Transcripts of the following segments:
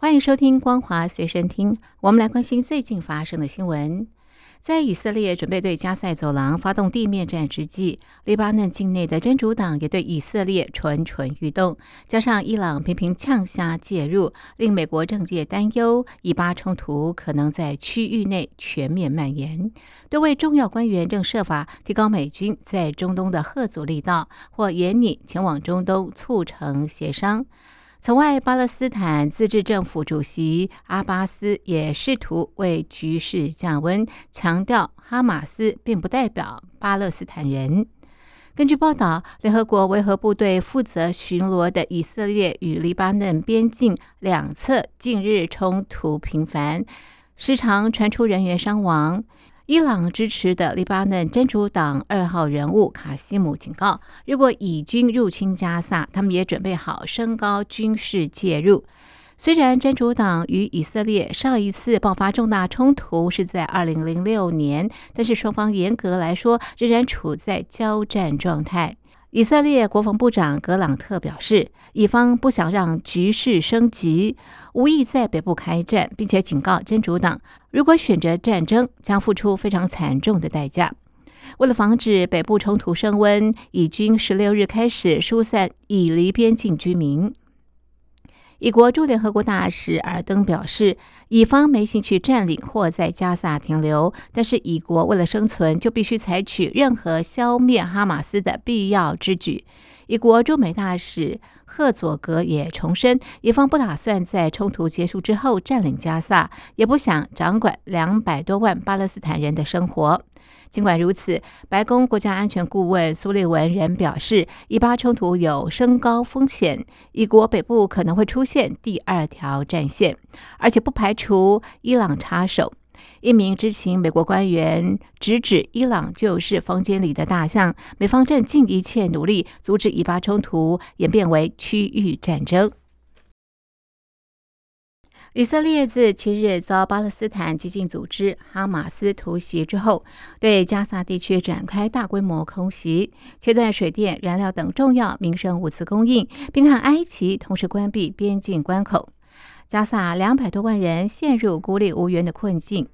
欢迎收听《光华随身听》。我们来关心最近发生的新闻。在以色列准备对加塞走廊发动地面战之际，黎巴嫩境内的真主党也对以色列蠢蠢欲动。加上伊朗频频呛下介入，令美国政界担忧以巴冲突可能在区域内全面蔓延。多位重要官员正设法提高美军在中东的贺阻力道，或严拟前往中东促成协商。此外，巴勒斯坦自治政府主席阿巴斯也试图为局势降温，强调哈马斯并不代表巴勒斯坦人。根据报道，联合国维和部队负责巡逻的以色列与黎巴嫩边境两侧近日冲突频繁，时常传出人员伤亡。伊朗支持的黎巴嫩真主党二号人物卡西姆警告，如果以军入侵加萨，他们也准备好升高军事介入。虽然真主党与以色列上一次爆发重大冲突是在二零零六年，但是双方严格来说仍然处在交战状态。以色列国防部长格朗特表示，以方不想让局势升级，无意在北部开战，并且警告真主党，如果选择战争，将付出非常惨重的代价。为了防止北部冲突升温，以军十六日开始疏散以黎边境居民。以国驻联合国大使尔登表示，以方没兴趣占领或在加萨停留，但是以国为了生存，就必须采取任何消灭哈马斯的必要之举。以国驻美大使赫佐格也重申，以方不打算在冲突结束之后占领加萨，也不想掌管两百多万巴勒斯坦人的生活。尽管如此，白宫国家安全顾问苏利文仍表示，以巴冲突有升高风险，以国北部可能会出现第二条战线，而且不排除伊朗插手。一名知情美国官员直指，伊朗就是房间里的大象，美方正尽一切努力阻止以巴冲突演变为区域战争。以色列自七日遭巴勒斯坦激进组织哈马斯突袭之后，对加萨地区展开大规模空袭，切断水电、燃料等重要民生物资供应，并和埃及同时关闭边境关口。加萨两百多万人陷入孤立无援的困境。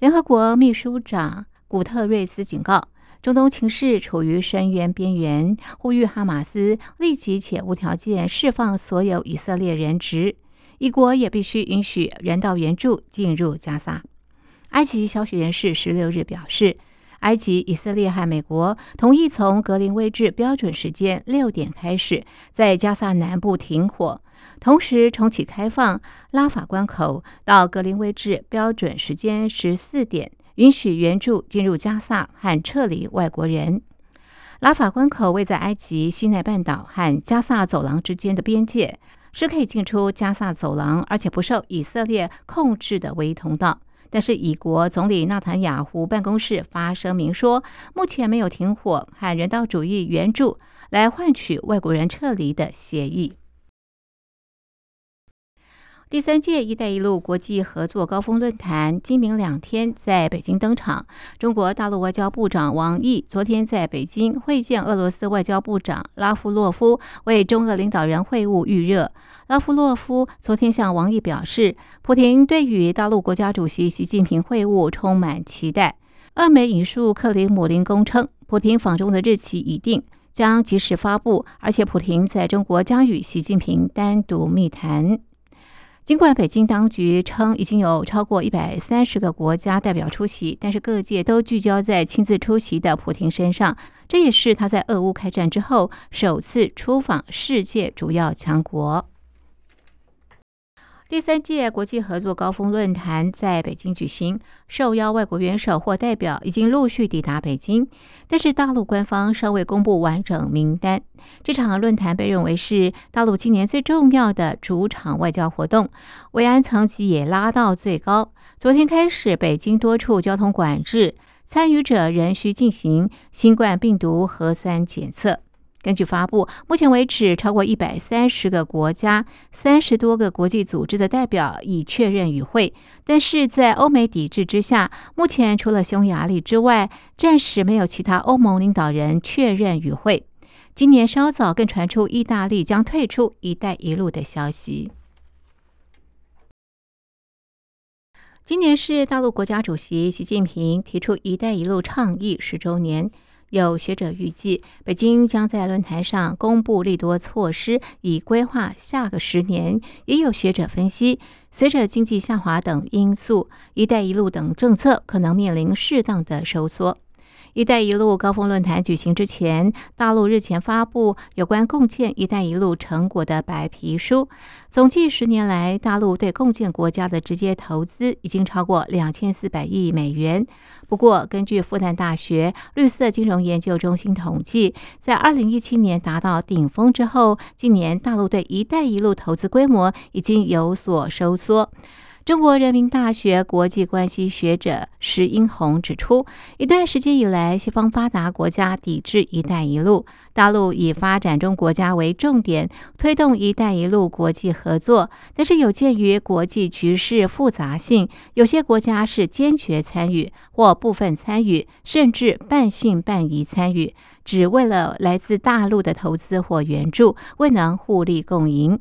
联合国秘书长古特瑞斯警告，中东情势处于深渊边缘，呼吁哈马斯立即且无条件释放所有以色列人质。一国也必须允许人道援助进入加沙。埃及消息人士十六日表示，埃及、以色列和美国同意从格林威治标准时间六点开始，在加沙南部停火，同时重启开放拉法关口到格林威治标准时间十四点，允许援助进入加沙和撤离外国人。拉法关口位在埃及西奈半岛和加萨走廊之间的边界。是可以进出加萨走廊，而且不受以色列控制的唯一通道。但是，以国总理纳坦雅胡办公室发声明说，目前没有停火和人道主义援助来换取外国人撤离的协议。第三届“一带一路”国际合作高峰论坛今明两天在北京登场。中国大陆外交部长王毅昨天在北京会见俄罗斯外交部长拉夫洛夫，为中俄领导人会晤预热。拉夫洛夫昨天向王毅表示，普京对与大陆国家主席习近平会晤充满期待。俄媒引述克里姆林宫称，普京访中的日期已定，将及时发布，而且普京在中国将与习近平单独密谈。尽管北京当局称已经有超过一百三十个国家代表出席，但是各界都聚焦在亲自出席的普京身上。这也是他在俄乌开战之后首次出访世界主要强国。第三届国际合作高峰论坛在北京举行，受邀外国元首或代表已经陆续抵达北京，但是大陆官方尚未公布完整名单。这场论坛被认为是大陆今年最重要的主场外交活动，维安层级也拉到最高。昨天开始，北京多处交通管制，参与者仍需进行新冠病毒核酸检测。根据发布，目前为止，超过一百三十个国家、三十多个国际组织的代表已确认与会。但是在欧美抵制之下，目前除了匈牙利之外，暂时没有其他欧盟领导人确认与会。今年稍早更传出意大利将退出“一带一路”的消息。今年是大陆国家主席习近平提出“一带一路”倡议十周年。有学者预计，北京将在论坛上公布利多措施，以规划下个十年。也有学者分析，随着经济下滑等因素，“一带一路”等政策可能面临适当的收缩。“一带一路”高峰论坛举行之前，大陆日前发布有关共建“一带一路”成果的白皮书，总计十年来，大陆对共建国家的直接投资已经超过两千四百亿美元。不过，根据复旦大学绿色金融研究中心统计，在二零一七年达到顶峰之后，今年大陆对“一带一路”投资规模已经有所收缩。中国人民大学国际关系学者石英红指出，一段时间以来，西方发达国家抵制“一带一路”，大陆以发展中国家为重点推动“一带一路”国际合作。但是，有鉴于国际局势复杂性，有些国家是坚决参与或部分参与，甚至半信半疑参与，只为了来自大陆的投资或援助，未能互利共赢。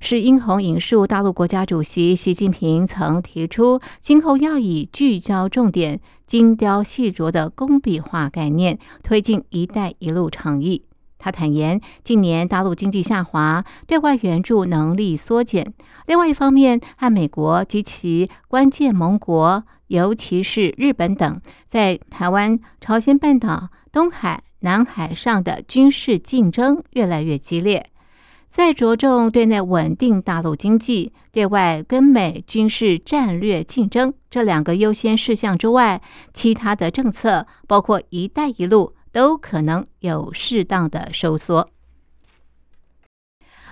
是殷红引述大陆国家主席习近平曾提出，今后要以聚焦重点、精雕细琢的工笔画概念推进“一带一路”倡议。他坦言，近年大陆经济下滑，对外援助能力缩减。另外一方面，和美国及其关键盟国，尤其是日本等，在台湾、朝鲜半岛、东海、南海上的军事竞争越来越激烈。在着重对内稳定大陆经济、对外跟美军事战略竞争这两个优先事项之外，其他的政策，包括“一带一路”，都可能有适当的收缩。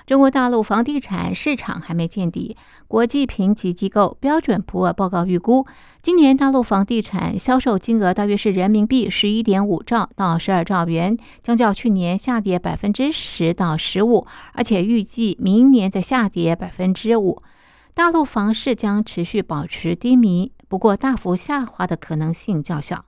中国大陆房地产市场还没见底。国际评级机构标准普尔报告预估，今年大陆房地产销售金额大约是人民币十一点五兆到十二兆元，将较去年下跌百分之十到十五，而且预计明年再下跌百分之五。大陆房市将持续保持低迷，不过大幅下滑的可能性较小。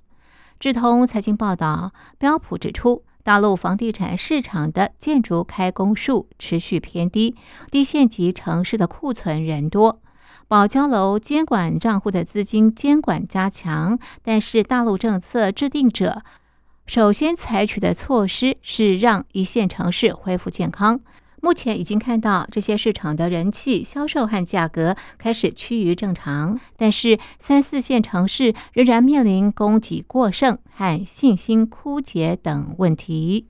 智通财经报道，标普指出。大陆房地产市场的建筑开工数持续偏低，低县级城市的库存人多，保交楼监管账户的资金监管加强，但是大陆政策制定者首先采取的措施是让一线城市恢复健康。目前已经看到这些市场的人气、销售和价格开始趋于正常，但是三四线城市仍然面临供给过剩和信心枯竭等问题。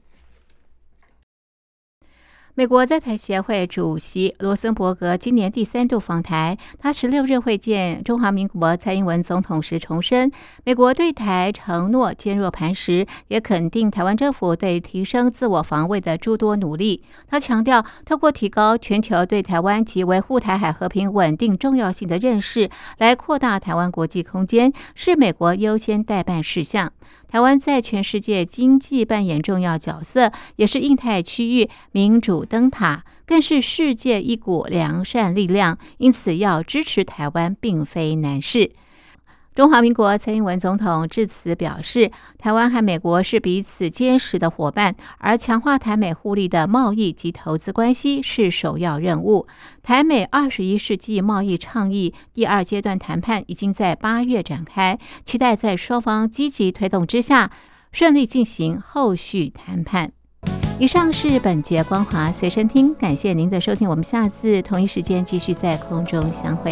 美国在台协会主席罗森伯格今年第三度访台，他十六日会见中华民国蔡英文总统时重申，美国对台承诺坚若磐石，也肯定台湾政府对提升自我防卫的诸多努力。他强调，透过提高全球对台湾及维护台海和平稳定重要性的认识，来扩大台湾国际空间，是美国优先代办事项。台湾在全世界经济扮演重要角色，也是印太区域民主灯塔，更是世界一股良善力量。因此，要支持台湾并非难事。中华民国蔡英文总统致辞表示，台湾和美国是彼此坚实的伙伴，而强化台美互利的贸易及投资关系是首要任务。台美二十一世纪贸易倡议第二阶段谈判已经在八月展开，期待在双方积极推动之下，顺利进行后续谈判。以上是本节光华随身听，感谢您的收听，我们下次同一时间继续在空中相会。